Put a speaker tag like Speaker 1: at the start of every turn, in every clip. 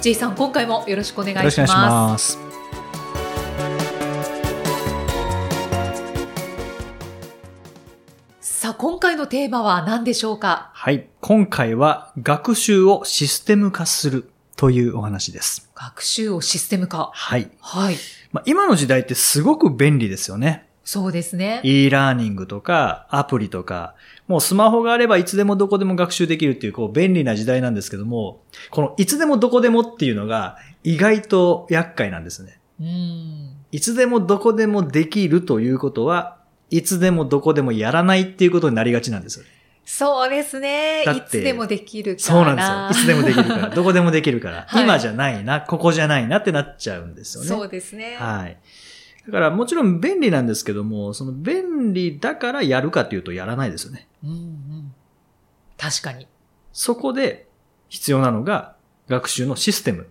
Speaker 1: J さん今回もよろしくお願いし
Speaker 2: よろ
Speaker 1: ます
Speaker 2: しくお願いします。
Speaker 1: さあ今回のテーマは何でしょうか？
Speaker 2: はい。今回は学習をシステム化するというお話です。
Speaker 1: 学習をシステム化
Speaker 2: はい。
Speaker 1: はい
Speaker 2: まあ、今の時代ってすごく便利ですよね。
Speaker 1: そうですね
Speaker 2: e ラーニングとかアプリとか、もうスマホがあればいつでもどこでも学習できるっていうこう便利な時代なんですけども、このいつでもどこでもっていうのが意外と厄介なんですね。
Speaker 1: うん
Speaker 2: いつでもどこでもできるということは、いつでもどこでもやらないっていうことになりがちなんですよね。
Speaker 1: そうですねいつでもできるから
Speaker 2: そうなんですよ。いつでもできるから、どこでもできるから、
Speaker 1: はい
Speaker 2: 今じゃないな、ここじゃないなってなっちゃうんですよね。
Speaker 1: そうですね
Speaker 2: はい。だからもちろん便利なんですけども、その便利だからやるかっていうとやらないですよね。
Speaker 1: うんうん。確かに。
Speaker 2: そこで必要なのが学習のシステム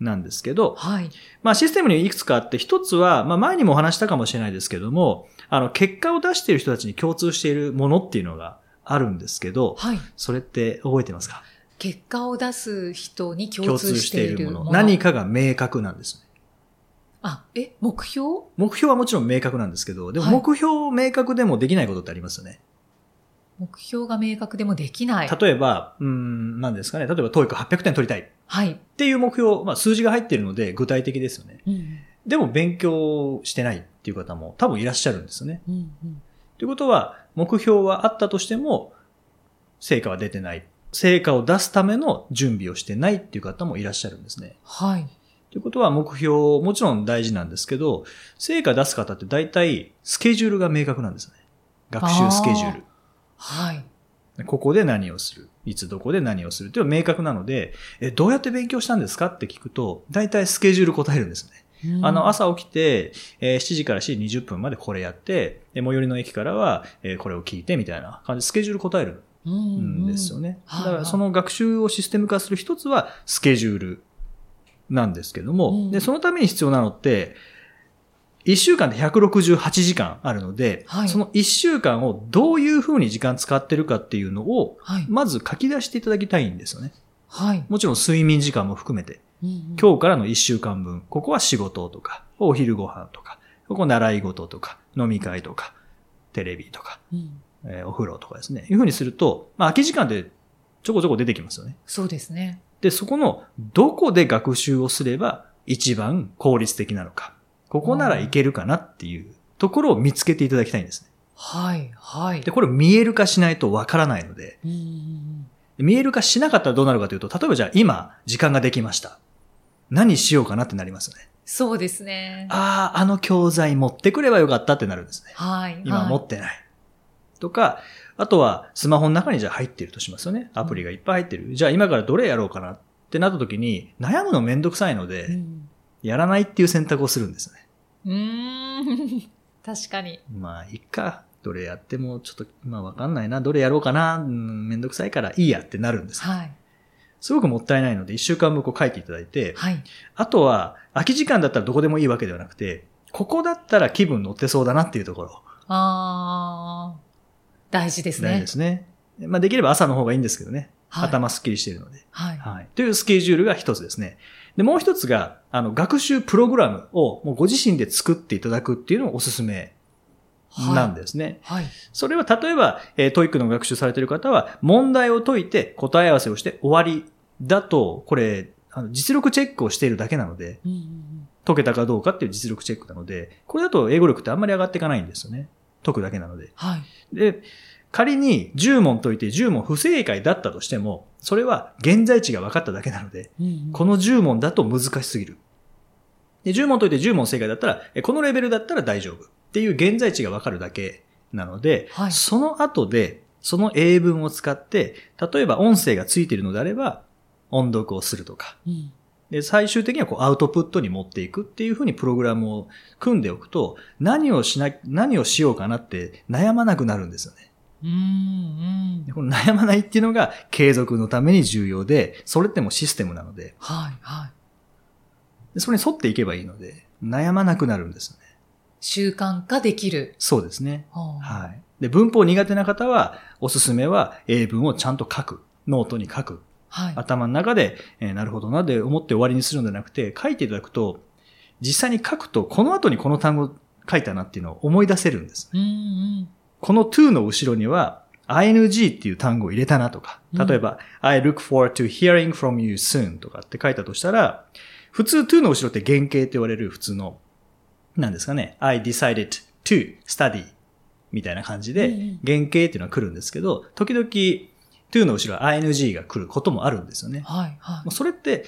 Speaker 2: なんですけど、
Speaker 1: はい。
Speaker 2: まあシステムにいくつかあって、一つは、まあ前にもお話したかもしれないですけども、あの、結果を出している人たちに共通しているものっていうのがあるんですけど、
Speaker 1: はい。
Speaker 2: それって覚えてますか？
Speaker 1: 結果を出す人に共通しているもの。
Speaker 2: 何かが明確なんですね。
Speaker 1: あえ目標？
Speaker 2: 目標はもちろん明確なんですけど、でも
Speaker 1: はい
Speaker 2: 目標明確でもできないことってありますよね。
Speaker 1: 目標が明確でもできない
Speaker 2: 例えば、うーん、何ですかね。例えば、 TOEIC 800点取りたいっ
Speaker 1: はい、
Speaker 2: ていう目標、まあ数字が入っているので具体的ですよね。
Speaker 1: うん
Speaker 2: でも勉強してないっていう方も多分いらっしゃるんですよね。
Speaker 1: うんうん、
Speaker 2: ということは、目標はあったとしても、成果は出てない。成果を出すための準備をしてないっていう方もいらっしゃるんですね。
Speaker 1: はい
Speaker 2: ということは目標、もちろん大事なんですけど、成果出す方って大体スケジュールが明確なんですね。学習スケジュール。
Speaker 1: はい
Speaker 2: ここで何をする。いつどこで何をするっていうのは明確なので、え、どうやって勉強したんですかって聞くと、大体スケジュール答えるんですね。
Speaker 1: うん
Speaker 2: あの、朝起きて、えー7時から7時20分までこれやって、で最寄りの駅からは、えーこれを聞いてみたいな感じでスケジュール答える
Speaker 1: うん
Speaker 2: ですよね。
Speaker 1: はい
Speaker 2: だからその学習をシステム化する一つはスケジュールなんですけども、
Speaker 1: うん
Speaker 2: で、そのために必要なのって、1週間で168時間あるので、
Speaker 1: はい
Speaker 2: その1週間をどういうふうに時間使ってるかっていうのを、
Speaker 1: はい
Speaker 2: まず書き出していただきたいんですよね。
Speaker 1: はい、
Speaker 2: もちろん睡眠時間も含めて。
Speaker 1: うんうん
Speaker 2: 今日からの1週間分、ここは仕事とか、お昼ご飯とか、ここ習い事とか、飲み会とか、テレビとか、
Speaker 1: うん
Speaker 2: えーお風呂とかですね。いうふうにすると、まあ空き時間ってちょこちょこ出てきますよね。
Speaker 1: そうですね
Speaker 2: で、そこのどこで学習をすれば一番効率的なのか。ここならいけるかなっていうところを見つけていただきたいんですね。
Speaker 1: はいはい
Speaker 2: で、これ見える化しないとわからないので、見える化しなかったらどうなるかというと、例えばじゃあ今、時間ができました。何しようかなってなりますよね。
Speaker 1: そうですね
Speaker 2: ああ、あの教材持ってくればよかったってなるんですね。
Speaker 1: はい
Speaker 2: 今持ってない。とか、あとはスマホの中にじゃあ入ってるとしますよね。アプリがいっぱい入ってる。じゃあ今からどれやろうかなってなった時に、悩むのめんどくさいので、
Speaker 1: うん
Speaker 2: やらないっていう選択をするんですね。
Speaker 1: うーん確かに
Speaker 2: まあ、いっか。どれやってもちょっと、まあわかんないな。どれやろうかな。うんめんどくさいからいいやってなるんです。
Speaker 1: はい
Speaker 2: すごくもったいないので、一週間分こう書いていただいて、
Speaker 1: はい
Speaker 2: あとは、空き時間だったらどこでもいいわけではなくて、ここだったら気分乗ってそうだなっていうところ。
Speaker 1: ああ大事ですね
Speaker 2: 大事ですね。まあできれば朝の方がいいんですけどね。
Speaker 1: はい
Speaker 2: 頭すっきりしているので。
Speaker 1: はい
Speaker 2: はい。というスケジュールが一つですね。で、もう一つが、あの、学習プログラムをもうご自身で作っていただくっていうのがおすすめなんですね。
Speaker 1: はい
Speaker 2: それは例えば、えー、 TOEIC の学習されている方は、問題を解いて答え合わせをして終わりだと、これ、あの実力チェックをしているだけなので、
Speaker 1: うんうんうん
Speaker 2: 解けたかどうかっていう実力チェックなので、これだと英語力ってあんまり上がっていかないんですよね。解くだけなので。
Speaker 1: はい。
Speaker 2: で、仮に10問解いて10問不正解だったとしても、それは現在地が分かっただけなので、
Speaker 1: うんうん。
Speaker 2: この10問だと難しすぎる。で、10問解いて10問正解だったら、えこのレベルだったら大丈夫。っていう現在地が分かるだけなので、
Speaker 1: はい。
Speaker 2: その後で、その英文を使って、例えば音声がついているのであれば、音読をするとか、
Speaker 1: うん
Speaker 2: で、最終的にはこうアウトプットに持っていくっていうふうにプログラムを組んでおくと、何をしな、何をしようかなって悩まなくなるんですよね。
Speaker 1: うんうん
Speaker 2: でこの悩まないっていうのが継続のために重要で、それってもシステムなので、
Speaker 1: はいはい。
Speaker 2: でそれに沿っていけばいいので、悩まなくなるんですよね。
Speaker 1: 習慣化できる。
Speaker 2: そうですね。
Speaker 1: は
Speaker 2: はい。で、文法苦手な方は、おすすめは英文をちゃんと書く。ノートに書く。
Speaker 1: はい。
Speaker 2: 頭の中で、えーなるほどなで思って終わりにするのではなくて、書いていただくと、実際に書くと、この後にこの単語書いたなっていうのを思い出せるんです。
Speaker 1: うんうん。
Speaker 2: この to の後ろには、ing っていう単語を入れたなとか、例えば、I look forward to hearing from you soon とかって書いたとしたら、普通 to の後ろって原型って言われる普通の、なんですかね、I decided to study みたいな感じで
Speaker 1: うんうん、
Speaker 2: 原型っていうのは来るんですけど、時々 to の後ろは ing が来ることもあるんですよね。
Speaker 1: はいはい
Speaker 2: もう。それって、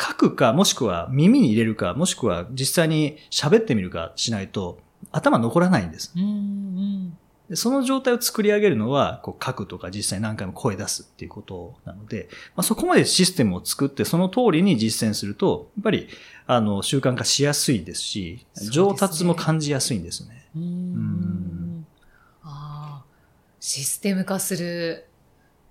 Speaker 2: 書くか、もしくは耳に入れるか、もしくは実際に喋ってみるかしないと、頭残らないんです。
Speaker 1: うんうん。
Speaker 2: でその状態を作り上げるのは、こう書くとか実際何回も声出すっていうことなので、まあ、そこまでシステムを作ってその通りに実践すると、やっぱり、あの、習慣化しやすいですし、上達も感じやすいんですね。
Speaker 1: うんうん。ああ、システム化する。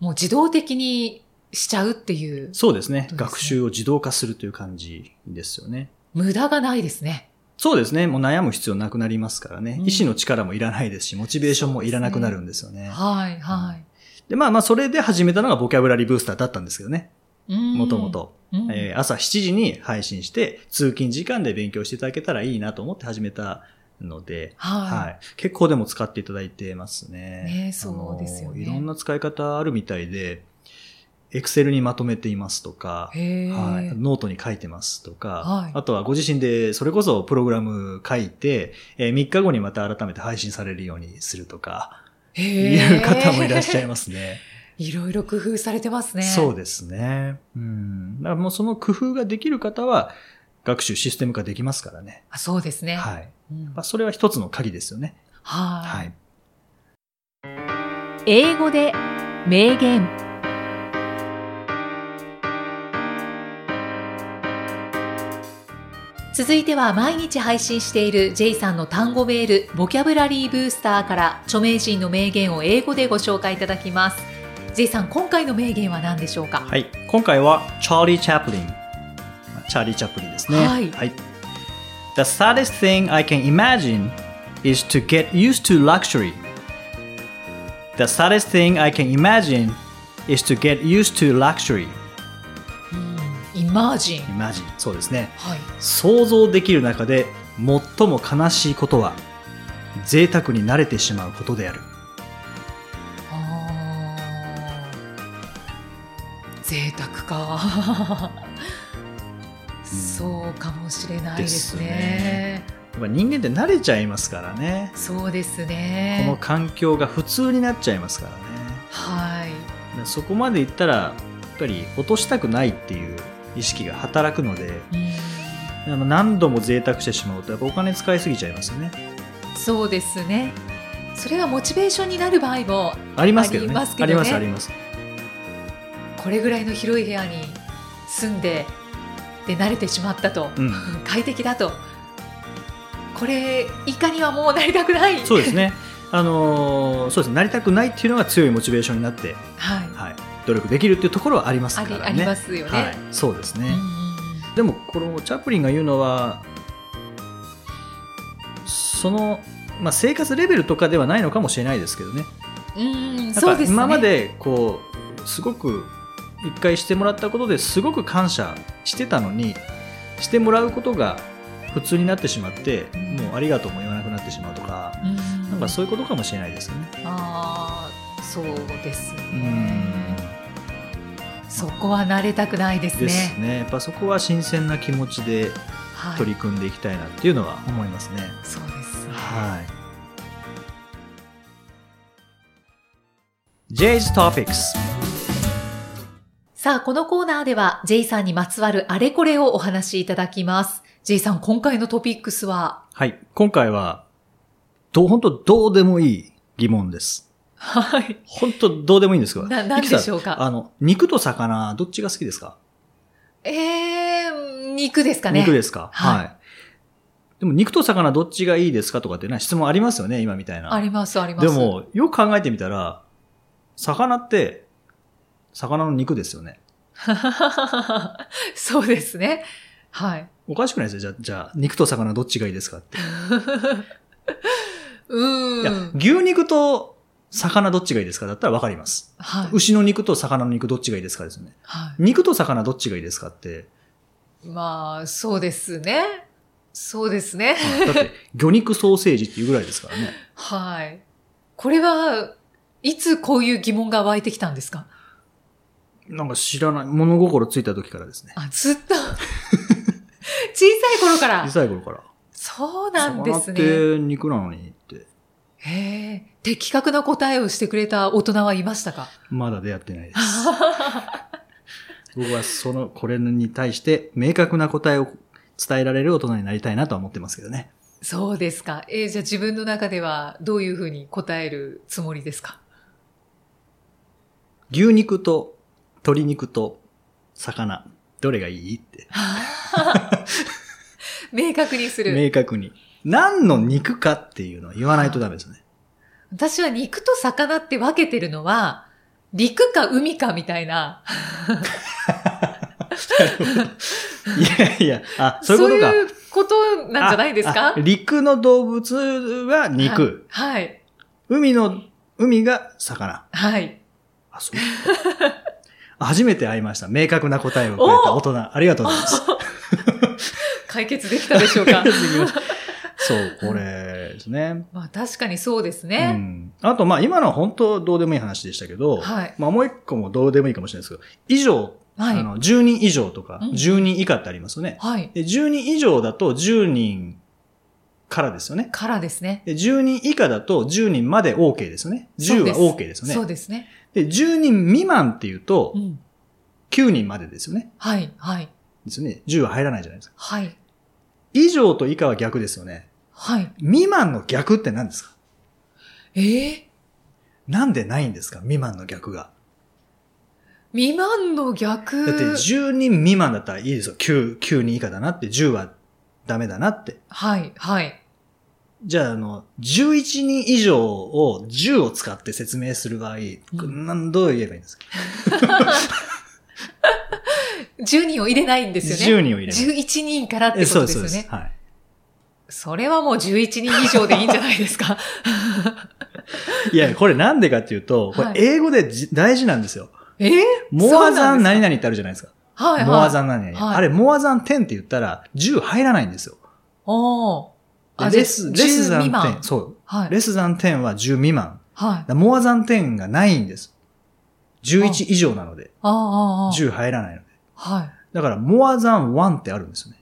Speaker 1: もう自動的にしちゃうっていう、
Speaker 2: そうですね。
Speaker 1: そうですね
Speaker 2: 学習を自動化するという感じですよね。
Speaker 1: 無駄がないですね。
Speaker 2: そうですね。もう悩む必要なくなりますからね。
Speaker 1: うん
Speaker 2: 意志の力もいらないですし、モチベーションもいらなくなるんですよね。
Speaker 1: はいはい。
Speaker 2: で、まあまあ、それで始めたのがボキャブラリーブースターだったんですけどね。も
Speaker 1: も
Speaker 2: とも。と。
Speaker 1: うん
Speaker 2: えー朝7時に配信して、通勤時間で勉強していただけたらいいなと思って始めたので、
Speaker 1: はい
Speaker 2: はい。結構でも使っていただいてますね。
Speaker 1: ねそうですよね
Speaker 2: いろんな使い方あるみたいで、エクセルにまとめていますとか。はい、ノートに書いてますとか、
Speaker 1: はい
Speaker 2: あとはご自身でそれこそプログラム書いて、えー3日後にまた改めて配信されるようにするとか、いう方もいらっしゃいますね。
Speaker 1: いろいろ工夫されてますね。
Speaker 2: そうですね。うん。だからもうその工夫ができる方は、学習システム化できますからね。
Speaker 1: あそうですね。
Speaker 2: はい。
Speaker 1: うん
Speaker 2: まあ、それは一つの鍵ですよね。
Speaker 1: は。
Speaker 2: はいい。
Speaker 1: 英語で名言。続いては毎日配信している J さんの単語メール、ボキャブラリーブースターから著名人の名言を英語でご紹介いただきます。J さん、今回の名言は何でしょうか？
Speaker 2: はい。今回は、チャーリー・チャップリン。まあチャーリー・チャップリンですね。
Speaker 1: はい
Speaker 2: The saddest thing I can imagine is to get used to luxury. The saddest thing I can imagine is to get used to luxury.
Speaker 1: イマージン。
Speaker 2: Imagine. そうですね。
Speaker 1: はい。
Speaker 2: 想像できる中で最も悲しいことは贅沢に慣れてしまうことである。
Speaker 1: 贅沢か。そうかもしれないですね。
Speaker 2: やっぱ人間って慣れちゃいますからね。
Speaker 1: そうです
Speaker 2: こ
Speaker 1: ね。
Speaker 2: の環境が普通になっちゃいますからね。
Speaker 1: はい。
Speaker 2: でそこまでいったら、やっぱり落としたくないっていう意識が働くので、
Speaker 1: うん
Speaker 2: あの何度も贅沢してしまうと、やっぱお金使いすぎちゃいますよね。
Speaker 1: そうですね。それがモチベーションになる場合も
Speaker 2: ありますけどね。
Speaker 1: ありますね
Speaker 2: あります、あります。
Speaker 1: これぐらいの広い部屋に住んでで慣れてしまったと、
Speaker 2: うん。
Speaker 1: 快適だとこれ以下にはもうなりたくない
Speaker 2: そうですね。あのーそうです。なりたくないっていうのが強いモチベーションになって、
Speaker 1: はい、
Speaker 2: はい、努力できるっていうところはありますからね。
Speaker 1: ありますよね、
Speaker 2: はい、そうですね。
Speaker 1: うん
Speaker 2: でも、このチャップリンが言うのは、その、まあ、生活レベルとかではないのかもしれないですけどね。
Speaker 1: うんそうですね
Speaker 2: 今まで、こう、すごく、一回してもらったことですごく感謝してたのに、してもらうことが普通になってしまって、
Speaker 1: うん
Speaker 2: もうありがとうも言わなくなってしまうとか、
Speaker 1: うん
Speaker 2: なんかそういうことかもしれないですね。
Speaker 1: ああそうです
Speaker 2: う
Speaker 1: ね
Speaker 2: ん。
Speaker 1: そこは慣れたくないですね
Speaker 2: ですね。やっぱそこは新鮮な気持ちで
Speaker 1: はい、
Speaker 2: 取り組んでいきたいなっていうのは思いますね。
Speaker 1: そうですね
Speaker 2: はい。J's Topics
Speaker 1: さあ、このコーナーでは J さんにまつわるあれこれをお話しいただきます。J さん、今回のトピックスは？
Speaker 2: はい。今回は、どう、本当どうでもいい疑問です。
Speaker 1: はい。
Speaker 2: 本当どうでもいいんですが。
Speaker 1: ななんでしょうか？
Speaker 2: あの、肉と魚、どっちが好きですか？
Speaker 1: えー、肉ですかね。
Speaker 2: 肉ですか、
Speaker 1: はい
Speaker 2: はい。でも肉と魚どっちがいいですか？とかってな質問ありますよね、今みたいな。
Speaker 1: あります、あります。
Speaker 2: で、も、よく考えてみたら、魚って、魚の肉ですよね。
Speaker 1: そうですね。はい。
Speaker 2: おかしくないですよ。じゃあ、じゃあ肉と魚どっちがいいですかって。
Speaker 1: う
Speaker 2: いや
Speaker 1: ーん。、
Speaker 2: 牛肉と魚どっちがいいですか？だったらわかります。
Speaker 1: はい。
Speaker 2: 牛の肉と魚の肉どっちがいいですかですよね。
Speaker 1: は
Speaker 2: 肉と魚どっちがいいですかって。
Speaker 1: い。まあ、そうですね。そうですね。
Speaker 2: だって、魚肉ソーセージっていうぐらいですからね。
Speaker 1: はい。これは、いつこういう疑問が湧いてきたんですか？
Speaker 2: なんか知らない、物心ついた時からですね。
Speaker 1: あ、ずっと。小さい頃から
Speaker 2: 小。さい頃から。
Speaker 1: そうなんです
Speaker 2: 魚っ
Speaker 1: ね。
Speaker 2: て肉なのにって、
Speaker 1: へえ。的確な答えをしてくれた大人はいましたか？
Speaker 2: まだ出会ってないです。僕はその、これに対して明確な答えを伝えられる大人になりたいなとは思ってますけどね。
Speaker 1: そうですか。えーじゃあ自分の中ではどういうふうに答えるつもりですか？
Speaker 2: 牛肉と鶏肉と魚、どれがいいって。
Speaker 1: 明確にする。
Speaker 2: 明確に。何の肉かっていうのを言わないとダメですね。
Speaker 1: 私は肉と魚って分けてるのは、陸か海かみたいな。
Speaker 2: いやいや、あ、そういうことか。
Speaker 1: いうことなんじゃないですか？
Speaker 2: 陸の動物は肉。
Speaker 1: はい。はい。
Speaker 2: 海の、海が魚。
Speaker 1: はい。
Speaker 2: あ、そう。あ初めて会いました。明確な答えをくれた大人。ありがとうございます。
Speaker 1: 解決できたでしょうか？
Speaker 2: そう、これですね。
Speaker 1: まあ確かにそうです
Speaker 2: う
Speaker 1: ね。
Speaker 2: ん。あと、まあ今のは本当どうでもいい話でしたけど、
Speaker 1: はい。
Speaker 2: まあもう一個もどうでもいいかもしれないですけど、以上、
Speaker 1: はい
Speaker 2: あの、10人以上とか、
Speaker 1: うん
Speaker 2: 10人以下ってありますよね。
Speaker 1: はい。
Speaker 2: で、10人以上だと10人からですよね。
Speaker 1: からですね。
Speaker 2: で、10人以下だと10人まで OK ですよね。10は OK ですよね。
Speaker 1: そうですね。
Speaker 2: で、10人未満っていうと
Speaker 1: う、ん。
Speaker 2: 9人までですよね。
Speaker 1: はい。はい。
Speaker 2: ですよね。10は入らないじゃないですか。
Speaker 1: はい。
Speaker 2: 以上と以下は逆ですよね。
Speaker 1: はい。
Speaker 2: 未満の逆って何ですか？
Speaker 1: ええ
Speaker 2: なんでないんですか？未満の逆が。
Speaker 1: 未満の逆？
Speaker 2: だって10人未満だったらいいですよ。9、9人以下だなって、10はダメだなって。
Speaker 1: はい。はい。
Speaker 2: じゃあ、あの、11人以上を10を使って説明する場合、
Speaker 1: うん
Speaker 2: なんどう言えばいいんですか？
Speaker 1: 10人を入れないんですよね。
Speaker 2: 10人を入れない
Speaker 1: 11人からって
Speaker 2: え
Speaker 1: ことですよね。
Speaker 2: はい。
Speaker 1: それはもう11人以上でいいんじゃないですか？
Speaker 2: いや、これなんでかっていうと、こ
Speaker 1: はい
Speaker 2: れ英語でじ大事なんですよ。
Speaker 1: え？ー
Speaker 2: モアザン何
Speaker 1: 々
Speaker 2: 々ってあるじゃないですか。
Speaker 1: はいはい。
Speaker 2: モアザン何々。
Speaker 1: はい
Speaker 2: あれ、モアザン10って言ったら10入らないんですよ。
Speaker 1: おー
Speaker 2: で
Speaker 1: あ
Speaker 2: レス、レスザン
Speaker 1: 10未満
Speaker 2: 10。そう。
Speaker 1: はい。
Speaker 2: レスザン10は10未満。
Speaker 1: はい。
Speaker 2: モアザン10がないんです。11以上なので。
Speaker 1: ああ、ああ、ああ。
Speaker 2: 10入らないので。
Speaker 1: はい。
Speaker 2: だから、モアザン1ってあるんですよね。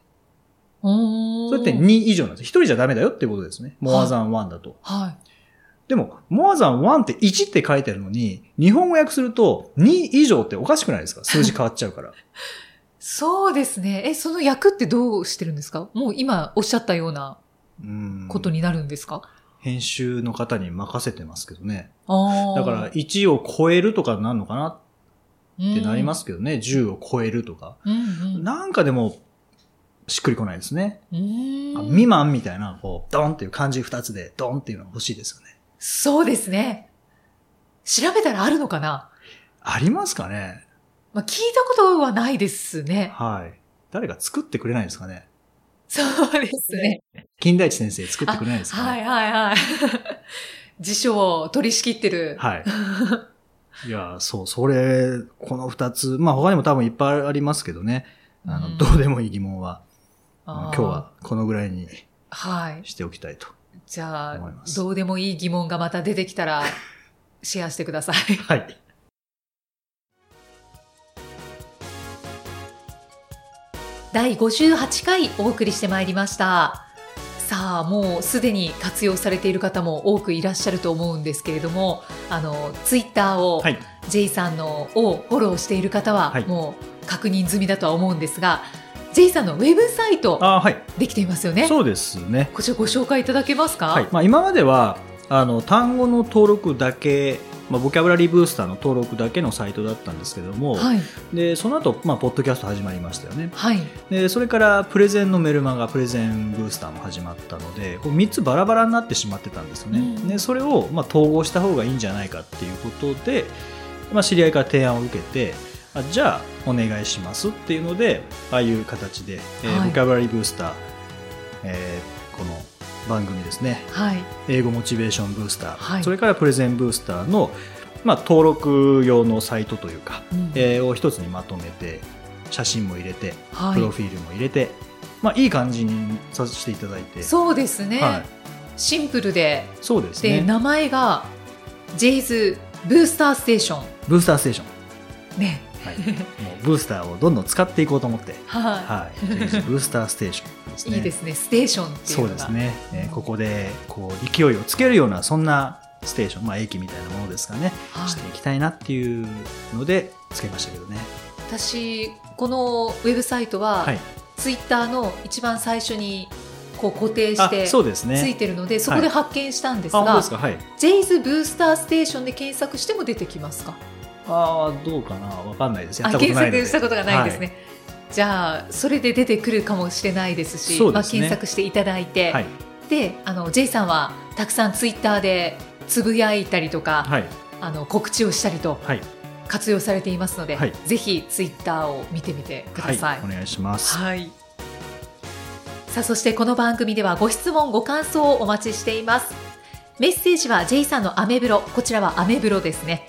Speaker 2: それって2以上なんです。1人じゃダメだよってことですね。モアザン1だと。
Speaker 1: はい。
Speaker 2: でも、モアザン1って1って書いてあるのに、日本語訳すると2以上っておかしくないですか？数字変わっちゃうから。
Speaker 1: そうですね。え、その役ってどうしてるんですか？もう今おっしゃったような
Speaker 2: うん
Speaker 1: ことになるんですか、
Speaker 2: 編集の方に任せてますけどね。だから、1を超えるとかになるのかな？
Speaker 1: っ
Speaker 2: ってなりますけどね。10を超えるとか。
Speaker 1: うんうん。
Speaker 2: なんかでも、しっくりこないですね。未満みたいな、こう、ドンっていう漢字2つで、ドンっていうのが欲しいですよね。
Speaker 1: そうですね。調べたらあるのかな？
Speaker 2: ありますかね？
Speaker 1: まあ、聞いたことはないですね。
Speaker 2: はい。誰か作ってくれないですかね？
Speaker 1: そうですね。
Speaker 2: 金田一先生作ってくれないですか？ね
Speaker 1: はいはいはい。辞書を取り仕切ってる。
Speaker 2: はい。いや、そう、それ、この二つ、まあ他にも多分いっぱいありますけどね。あの、
Speaker 1: うん
Speaker 2: どうでもいい疑問は、今日はこのぐらいに
Speaker 1: はい。
Speaker 2: しておきたいと。
Speaker 1: じゃあ
Speaker 2: 思いま、す
Speaker 1: どうでもいい疑問がまた出てきたら、シェアしてください。
Speaker 2: はい。
Speaker 1: 第58回お送りしてまいりました。さあ、もうすでに活用されている方も多くいらっしゃると思うんですけれども、あの、ツイッターを、
Speaker 2: はい。
Speaker 1: J さんのをフォローしている方は
Speaker 2: はい
Speaker 1: もう確認済みだとは思うんですが、J さんのウェブサイト
Speaker 2: あーはい。
Speaker 1: できていますよね。
Speaker 2: そうですね。
Speaker 1: こちらご紹介いただけますか？
Speaker 2: はい。まあ今までは、あの、単語の登録だけまあ、ボキャブラリーブースターの登録だけのサイトだったんですけども、
Speaker 1: はい。
Speaker 2: でその後、まあポッドキャスト始まりましたよね
Speaker 1: はい。
Speaker 2: でそれからプレゼンのメルマガプレゼンブースターも始まったのでこう3つバラバラになってしまってたんですよね、
Speaker 1: うん
Speaker 2: でそれをまあ統合した方がいいんじゃないかっていうことで、まあ、知り合いから提案を受けてあじゃあお願いしますっていうのでああいう形で、えー
Speaker 1: はい
Speaker 2: ボキャブラリーブースター、えーこの番組ですね。
Speaker 1: はい。
Speaker 2: 英語モチベーションブースター、
Speaker 1: はい。
Speaker 2: それからプレゼンブースターの、まあ、登録用のサイトというか、
Speaker 1: うん
Speaker 2: えーを一つにまとめて写真も入れて
Speaker 1: はい。
Speaker 2: プロフィールも入れて、まあ、いい感じにさせていただいて。
Speaker 1: そうですね。
Speaker 2: はい、
Speaker 1: シンプルで、
Speaker 2: そうです
Speaker 1: で、
Speaker 2: ね
Speaker 1: 名前が、ジェイズブースターステーション。
Speaker 2: ブースターステーション、
Speaker 1: ね。
Speaker 2: はい、もうブースターをどんどん使っていこうと思って、
Speaker 1: は
Speaker 2: はい、ジェイズブースターステーションです
Speaker 1: い。
Speaker 2: ね。
Speaker 1: いいですね。ステーションっていうのが。
Speaker 2: そうですね、えーここでこう勢いをつけるようなそんなステーション、まあ、駅みたいなものですかね、
Speaker 1: はい。
Speaker 2: していきたいなっていうのでつけましたけどね。
Speaker 1: 私、このウェブサイトは、
Speaker 2: はい。
Speaker 1: ツイッターの一番最初にこう固定し
Speaker 2: あ
Speaker 1: て
Speaker 2: そうですね。
Speaker 1: ついてるので、そこで発見したんですが、
Speaker 2: ですか？はい。
Speaker 1: ジェイズブースターステーションで検索しても出てきますか？
Speaker 2: ああどうかな？わかんないです。や
Speaker 1: 検索したことがないんですね、じゃあそれで出てくるかもしれないですしまあ、検索していただいて、
Speaker 2: はい。
Speaker 1: であの J さんはたくさんツイッターでつぶやいたりとか、
Speaker 2: はい。
Speaker 1: あの告知をしたりと
Speaker 2: はい。
Speaker 1: 活用されていますので、
Speaker 2: はい。
Speaker 1: ぜひツイッターを見てみてください。
Speaker 2: はい、お願いします。
Speaker 1: はい。さあ、そしてこの番組ではご質問、ご感想をお待ちしています。メッセージは J さんのアメブロ、こちらはアメブロですね。